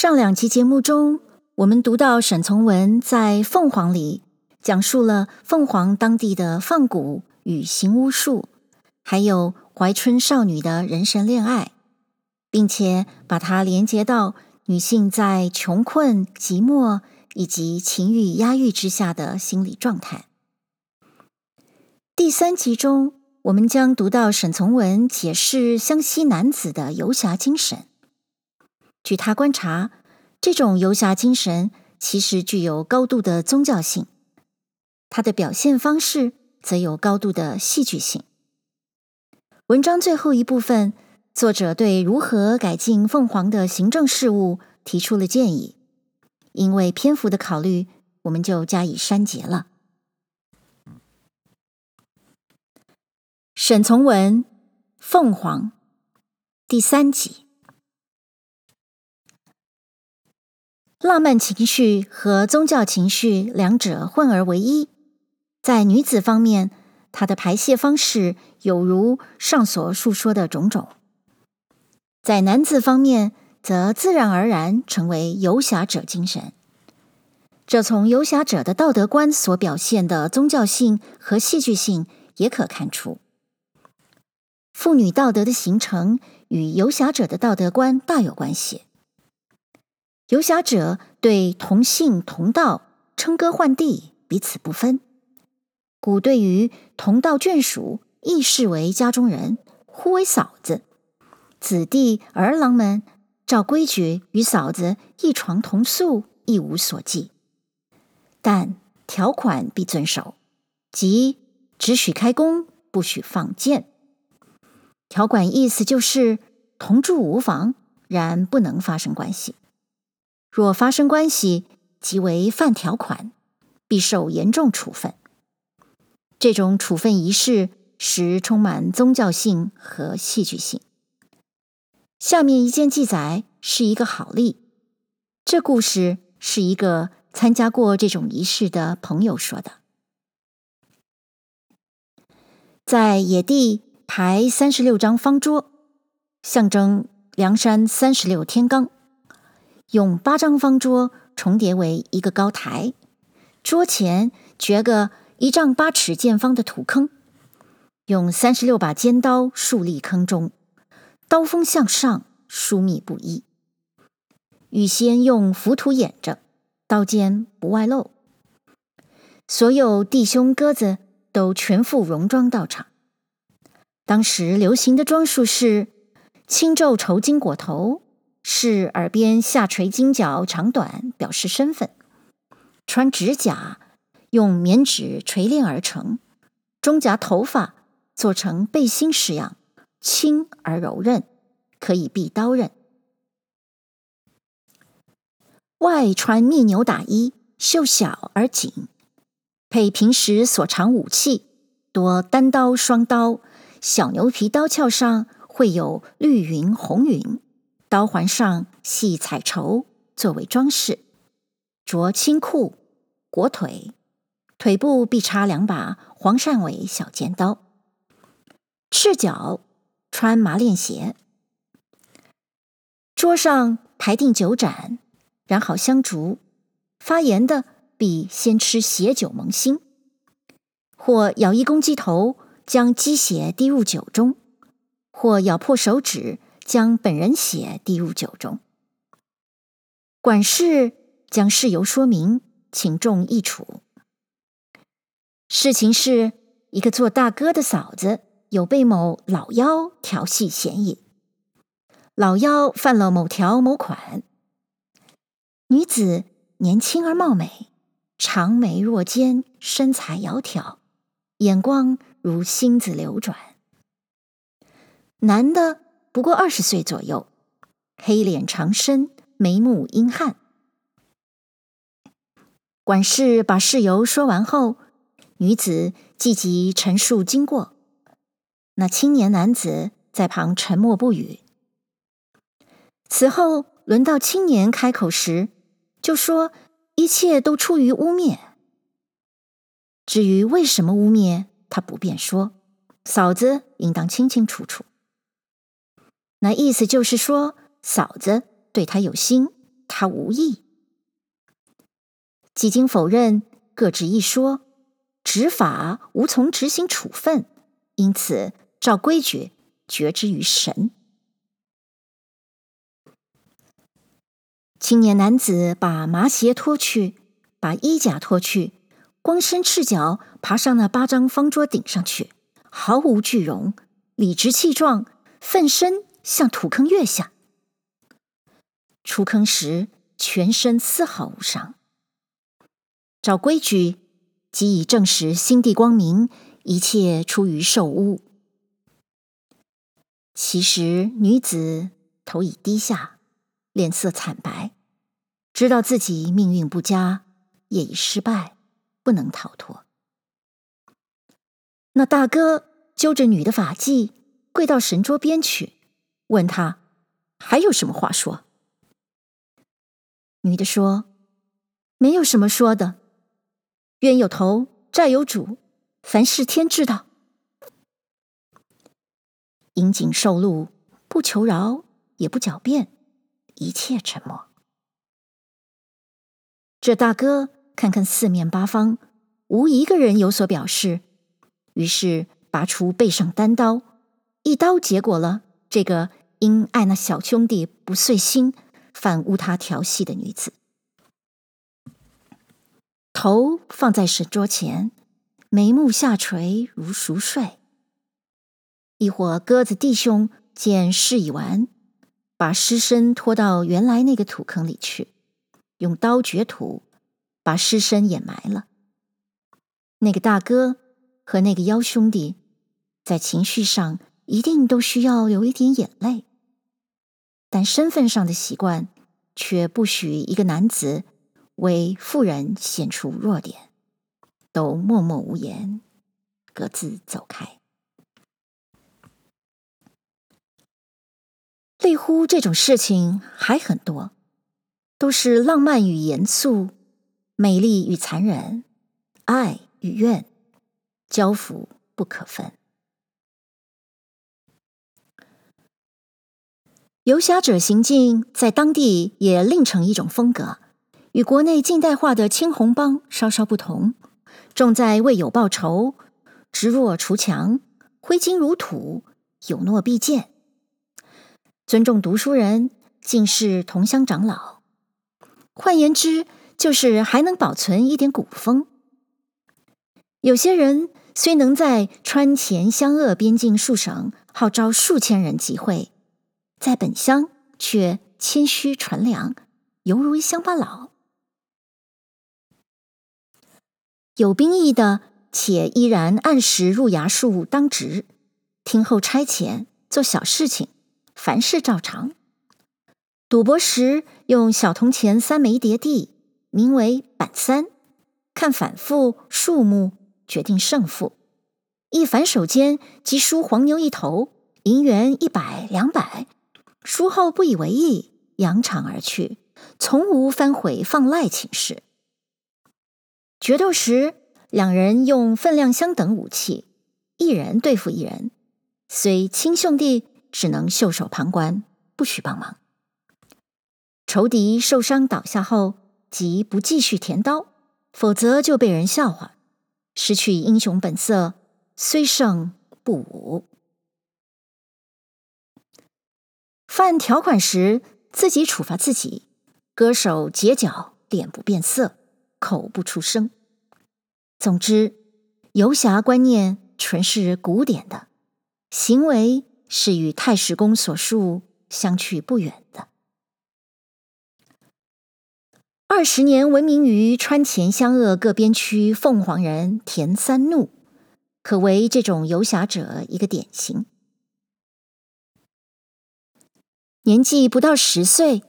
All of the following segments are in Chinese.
上两期节目中，我们读到沈从文在《凤凰》里讲述了凤凰当地的放蛊与行巫术，还有怀春少女的人神恋爱，并且把它连接到女性在穷困、寂寞以及情欲压抑之下的心理状态。第三集中，我们将读到沈从文解释湘西男子的游侠精神。据他观察，这种游侠精神其实具有高度的宗教性，他的表现方式则有高度的戏剧性。文章最后一部分，作者对如何改进凤凰的行政事务提出了建议，因为篇幅的考虑，我们就加以删节了。沈从文《凤凰》第三集。浪漫情绪和宗教情绪两者混而为一。在女子方面，她的排泄方式有如上所述说的种种；在男子方面，则自然而然成为游侠者精神。这从游侠者的道德观所表现的宗教性和戏剧性也可看出。妇女道德的形成与游侠者的道德观大有关系。游侠者对同姓同道称哥唤弟，彼此不分，古对于同道眷属亦视为家中人，呼为嫂子。子弟儿郎们照规矩与嫂子一床同宿，一无所忌。但条款必遵守，即只许开弓，不许放箭。条款意思就是同住无妨，然不能发生关系。若发生关系，即为犯条款，必受严重处分。这种处分仪式实充满宗教性和戏剧性。下面一件记载是一个好例。这故事是一个参加过这种仪式的朋友说的。在野地排三十六张方桌，象征梁山三十六天罡。用八张方桌重叠为一个高台，桌前掘个一丈八尺见方的土坑，用三十六把尖刀竖立坑中，刀锋向上，疏密不一。预先用浮土掩着，刀尖不外露。所有弟兄哥子都全副戎装到场。当时流行的装束是青皱绸巾裹头。是耳边下垂金角长短，表示身份。穿指甲，用棉纸锤炼而成。中夹头发，做成背心式样，轻而柔韧，可以避刀刃。外穿密牛打衣，袖小而紧，配平时所长武器，多单刀、双刀。小牛皮刀鞘上会有绿云、红云。刀环上系彩绸作为装饰，着青裤，裹腿，腿部必插两把黄鉝尾小尖刀。赤脚穿麻链鞋。桌上排定酒盏，燃好香烛，发言的必先吃血酒蒙心，或咬一公鸡头，将鸡血滴入酒中，或咬破手指。将本人血滴入酒中，管事将事由说明，请众议处。事情是一个做大哥的嫂子有被某老妖调戏嫌疑，老妖犯了某条某款。女子年轻而貌美，长眉若尖，身材窈窕，眼光如星子流转。男的。不过二十岁左右，黑脸长身，眉目阴汉。管事把事由说完后，女子积极陈述经过。那青年男子在旁沉默不语。此后轮到青年开口时，就说一切都出于污蔑。至于为什么污蔑，他不便说，嫂子应当清清楚楚。那意思就是说，嫂子对他有心，他无意。几经否认，各执一说，执法无从执行处分，因此照规矩决之于神。青年男子把麻鞋脱去，把衣甲脱去，光身赤脚爬上那八张方桌顶上去，毫无惧容，理直气壮，奋身向土坑跃下。出坑时，全身丝毫无伤。照规矩，即已证实心地光明，一切出于受污。其实女子头已低下。脸色惨白，知道自己命运不佳，业已失败，不能逃脱。那大哥揪着女的发髻，跪到神桌边去，问他还有什么话说。女的说：“没有什么说的，冤有头，债有主，凡事天知道。引颈受戮，不求饶，也不狡辩。”一切沉默。这大哥看看四面八方，无一个人有所表示，于是拔出背上单刀，一刀结果了这个因爱那小兄弟不遂心，反诬他调戏的女子。头放在神桌前，眉目下垂如熟睡。一伙鸽子弟兄见事已完。把尸身拖到原来那个土坑里去，用刀掘土，把尸身掩埋了。那个大哥和那个幺兄弟，在情绪上一定都需要流一点眼泪，但身份上的习惯却不许一个男子为妇人显出弱点，都默默无言，各自走开。类乎这种事情还很多，都是浪漫与严肃，美丽与残忍，爱与怨，交符不可分。游侠者行径在当地也另成一种风格，与国内近代化的青红帮稍稍不同，重在为友报仇，执弱除强，挥金如土，有诺必践。尊重读书人，敬事同乡长老。换言之，就是还能保存一点古风。有些人虽能在川黔湘鄂边境数省号召数千人集会，在本乡却谦虚纯良，犹如一乡巴佬。有兵役的，且依然按时入衙署当值，听候差遣，做小事情。凡事照常。赌博时用小铜钱三枚叠地，名为板三，看反复数目决定胜负。一反手间即输黄牛一头，银元一百两百。输后不以为意，扬长而去，从无翻悔放赖请示。决斗时，两人用分量相等武器，一人对付一人，虽亲兄弟。只能袖手旁观，不许帮忙。仇敌受伤倒下后，即不继续填刀，否则就被人笑话，失去英雄本色，虽胜不武。犯条款时，自己处罚自己，割手截脚，脸不变色，口不出声。总之，游侠观念纯是古典的，行为。是与太史公所述相去不远的。二十年闻名于川黔湘鄂各边区凤凰人田三怒，可为这种游侠者一个典型。年纪不到十岁，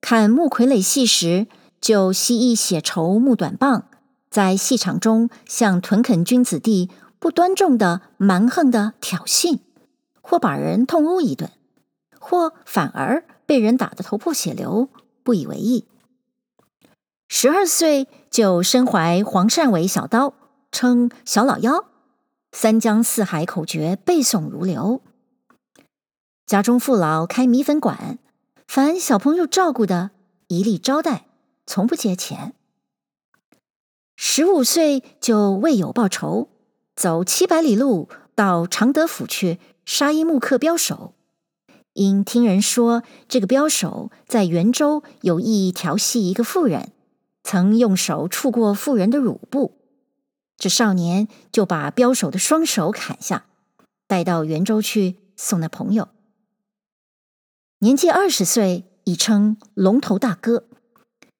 看木傀儡戏时，就携一血绸木短棒，在戏场中向屯垦军子弟不端重的蛮横的挑衅。或把人痛殴一顿，或反而被人打得头破血流，不以为意。十二岁就身怀黄鳝尾小刀，称小老幺，三江四海口诀背诵如流。家中父老开米粉馆，凡小朋友照顾的，一力招待，从不借钱。十五岁就为友报仇，走七百里路到常德府去杀一木刻镖手。因听人说这个镖手在袁州有意调戏一个妇人，曾用手触过妇人的乳部，这少年就把镖手的双手砍下，带到袁州去送那朋友。年纪二十岁，已称龙头大哥，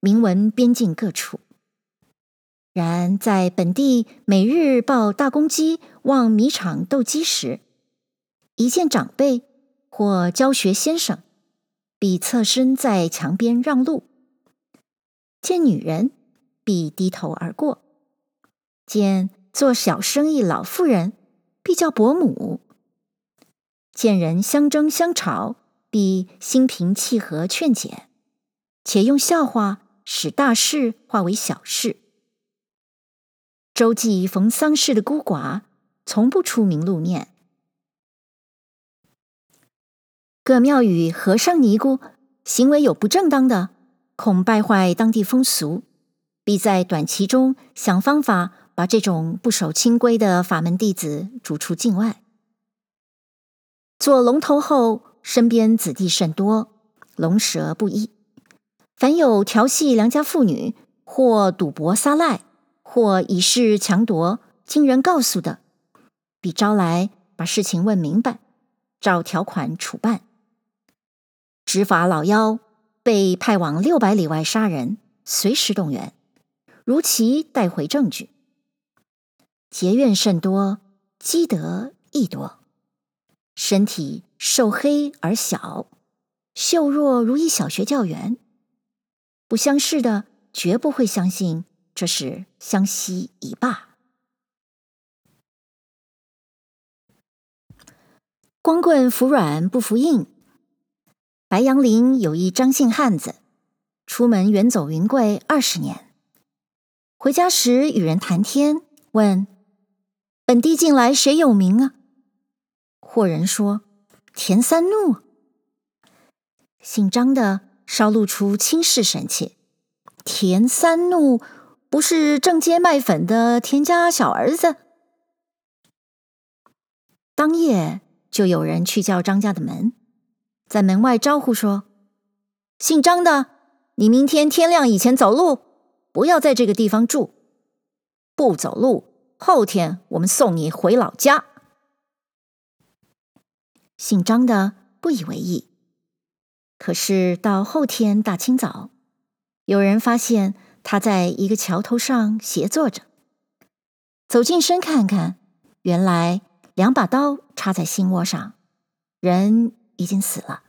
名闻边境各处。然在本地每日抱大公鸡往米场斗鸡时，一见长辈或教学先生，必侧身在墙边让路；见女人，必低头而过；见做小生意老妇人，必叫伯母；见人相争相吵，必心平气和劝解，且用笑话使大事化为小事。周记逢丧事的孤寡，从不出名露面。各庙宇和尚尼姑行为有不正当的，恐败坏当地风俗，必在短期中想方法把这种不守清规的法门弟子逐出境外。做龙头后，身边子弟甚多，龙蛇不一。凡有调戏良家妇女，或赌博撒赖。或以势强夺，经人告诉的，必招来把事情问明白，照条款处办。执法老妖被派往六百里外杀人，随时动员，如期带回证据。结怨甚多，积德亦多。身体瘦黑而小，绣弱如一小学教员。不相识的，绝不会相信。这是湘西一霸。光棍服软不服硬。白杨林有一张姓汉子，出门远走云贵二十年，回家时与人谈天，问：“本地近来谁有名啊？”或人说：“田三怒。”姓张的稍露出轻视神气，田三怒。不是正街卖粉的田家小儿子。当夜就有人去叫张家的门，在门外招呼说：“姓张的，你明天天亮以前走路，不要在这个地方住。不走路，后天我们送你回老家。”姓张的不以为意。可是到后天大清早，有人发现。他在一个桥头上斜坐着，走近身看看，原来两把刀插在心窝上，人已经死了。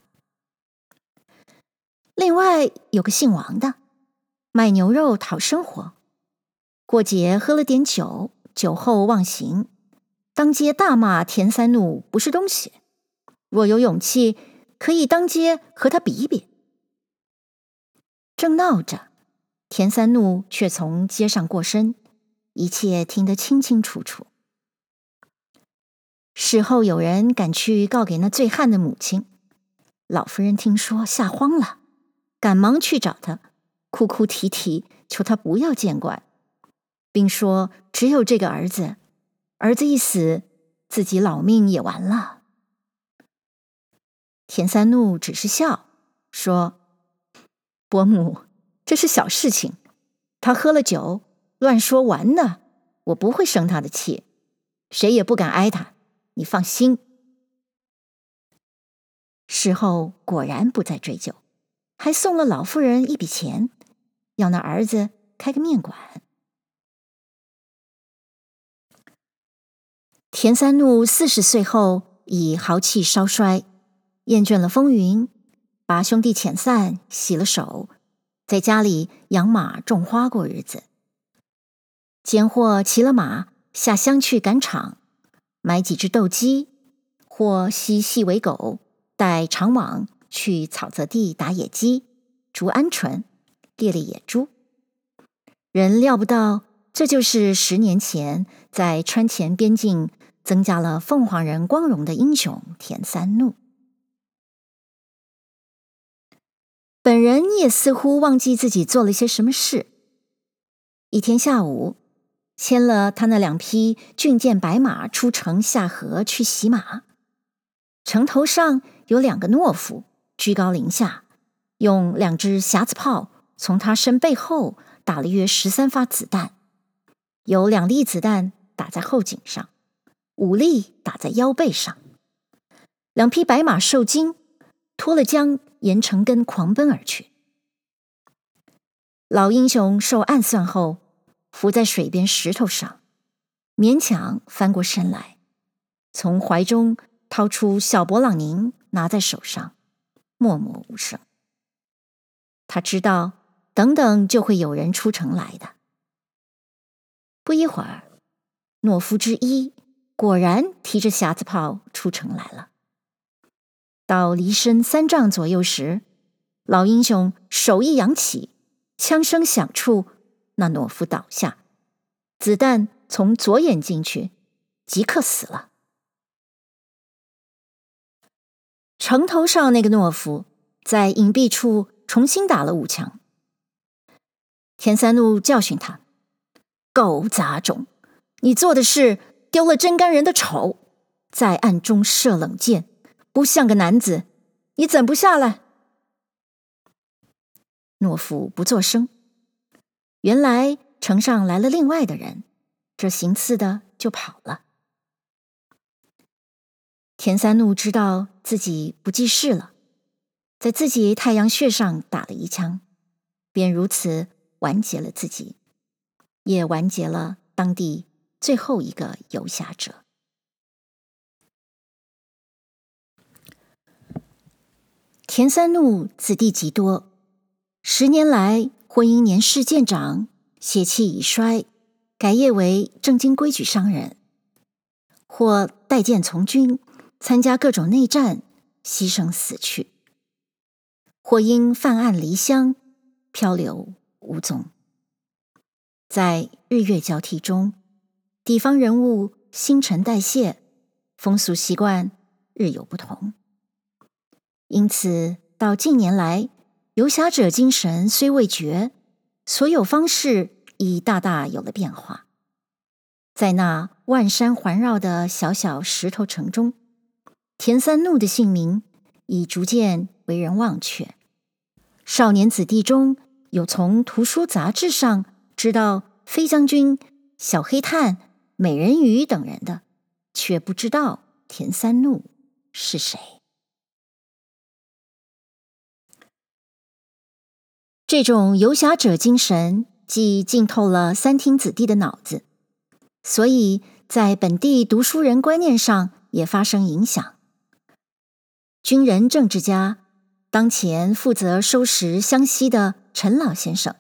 另外有个姓王的，卖牛肉讨生活，过节喝了点酒，酒后忘形，当街大骂田三怒不是东西。若有勇气，可以当街和他比一比。正闹着。田三怒却从街上过身，一切听得清清楚楚。事后有人赶去告给那醉汉的母亲，老夫人听说吓慌了，赶忙去找他，哭哭啼啼求他不要见怪，并说只有这个儿子，儿子一死，自己老命也完了。田三怒只是笑说：“伯母。”这是小事情，他喝了酒乱说完呢，我不会生他的气，谁也不敢挨他，你放心。事后果然不再追究，还送了老妇人一笔钱，要那儿子开个面馆。田三怒四十岁后已豪气稍衰，厌倦了风云，把兄弟遣散，洗了手。在家里养马种花过日子，间或骑了马下乡去赶场，买几只斗鸡，或吸细尾狗，带长网去草泽地打野鸡、逐鹌鹑、猎猎野猪。人料不到，这就是十年前在川黔边境增加了凤凰人光荣的英雄田三怒。本人也似乎忘记自己做了些什么事。一天下午，牵了他那两匹骏健白马出城下河去洗马，城头上有两个懦夫居高临下，用两只匣子炮从他身背后打了约十三发子弹，有两粒子弹打在后颈上，五粒打在腰背上。两匹白马受惊，脱了缰，沿城根狂奔而去。老英雄受暗算后，伏在水边石头上，勉强翻过身来，从怀中掏出小勃朗宁，拿在手上，默默无声。他知道，等等就会有人出城来的。不一会儿，懦夫之一果然提着匣子炮出城来了。到离身三丈左右时，老英雄手一扬起，枪声响处，那懦夫倒下，子弹从左眼进去，即刻死了。城头上那个懦夫在隐蔽处重新打了五枪。田三怒教训他：“狗杂种，你做的事丢了真干人的丑，在暗中射冷箭。”不像个男子，你怎不下来？懦夫不作声。原来城上来了另外的人，这行刺的就跑了。田三怒知道自己不济事了，在自己太阳穴上打了一枪，便如此完结了自己，也完结了当地最后一个游侠者。田三怒子弟极多，十年来或因年事渐长，血气已衰，改业为正经规矩商人；或带剑从军，参加各种内战，牺牲死去；或因犯案离乡，漂流无踪。在日月交替中，地方人物新陈代谢，风俗习惯日有不同。因此，到近年来，游侠者精神虽未绝，所有方式已大大有了变化。在那万山环绕的小小石头城中，田三怒的姓名已逐渐为人忘却。少年子弟中有从图书杂志上知道飞将军、小黑炭、美人鱼等人的，却不知道田三怒是谁。这种游侠者精神，既浸透了三厅子弟的脑子，所以在本地读书人观念上也发生影响。军人政治家，当前负责收拾湘西的陈老先生，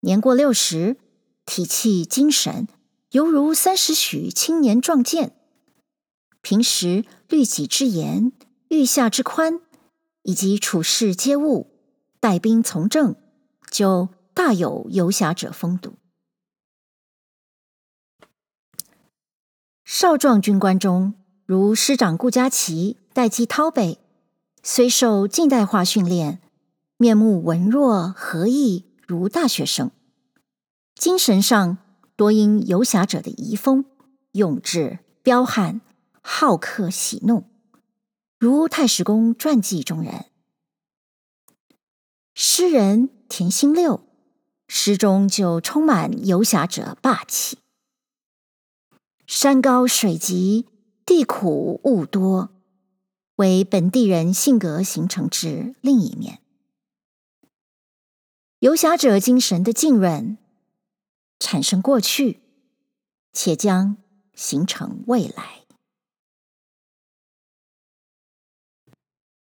年过六十，体气精神犹如三十许青年壮健。平时律己之严，御下之宽，以及处事接物。带兵从政，就大有游侠者风度。少壮军官中，如师长顾嘉祺、戴季陶辈，虽受近代化训练，面目文弱和毅，如大学生，精神上多因游侠者的遗风，勇志彪悍，好客喜怒，如太史公传记中人。诗人田心六诗中就充满游侠者霸气。山高水急，地苦物多，为本地人性格形成之另一面。游侠者精神的浸润，产生过去，且将形成未来。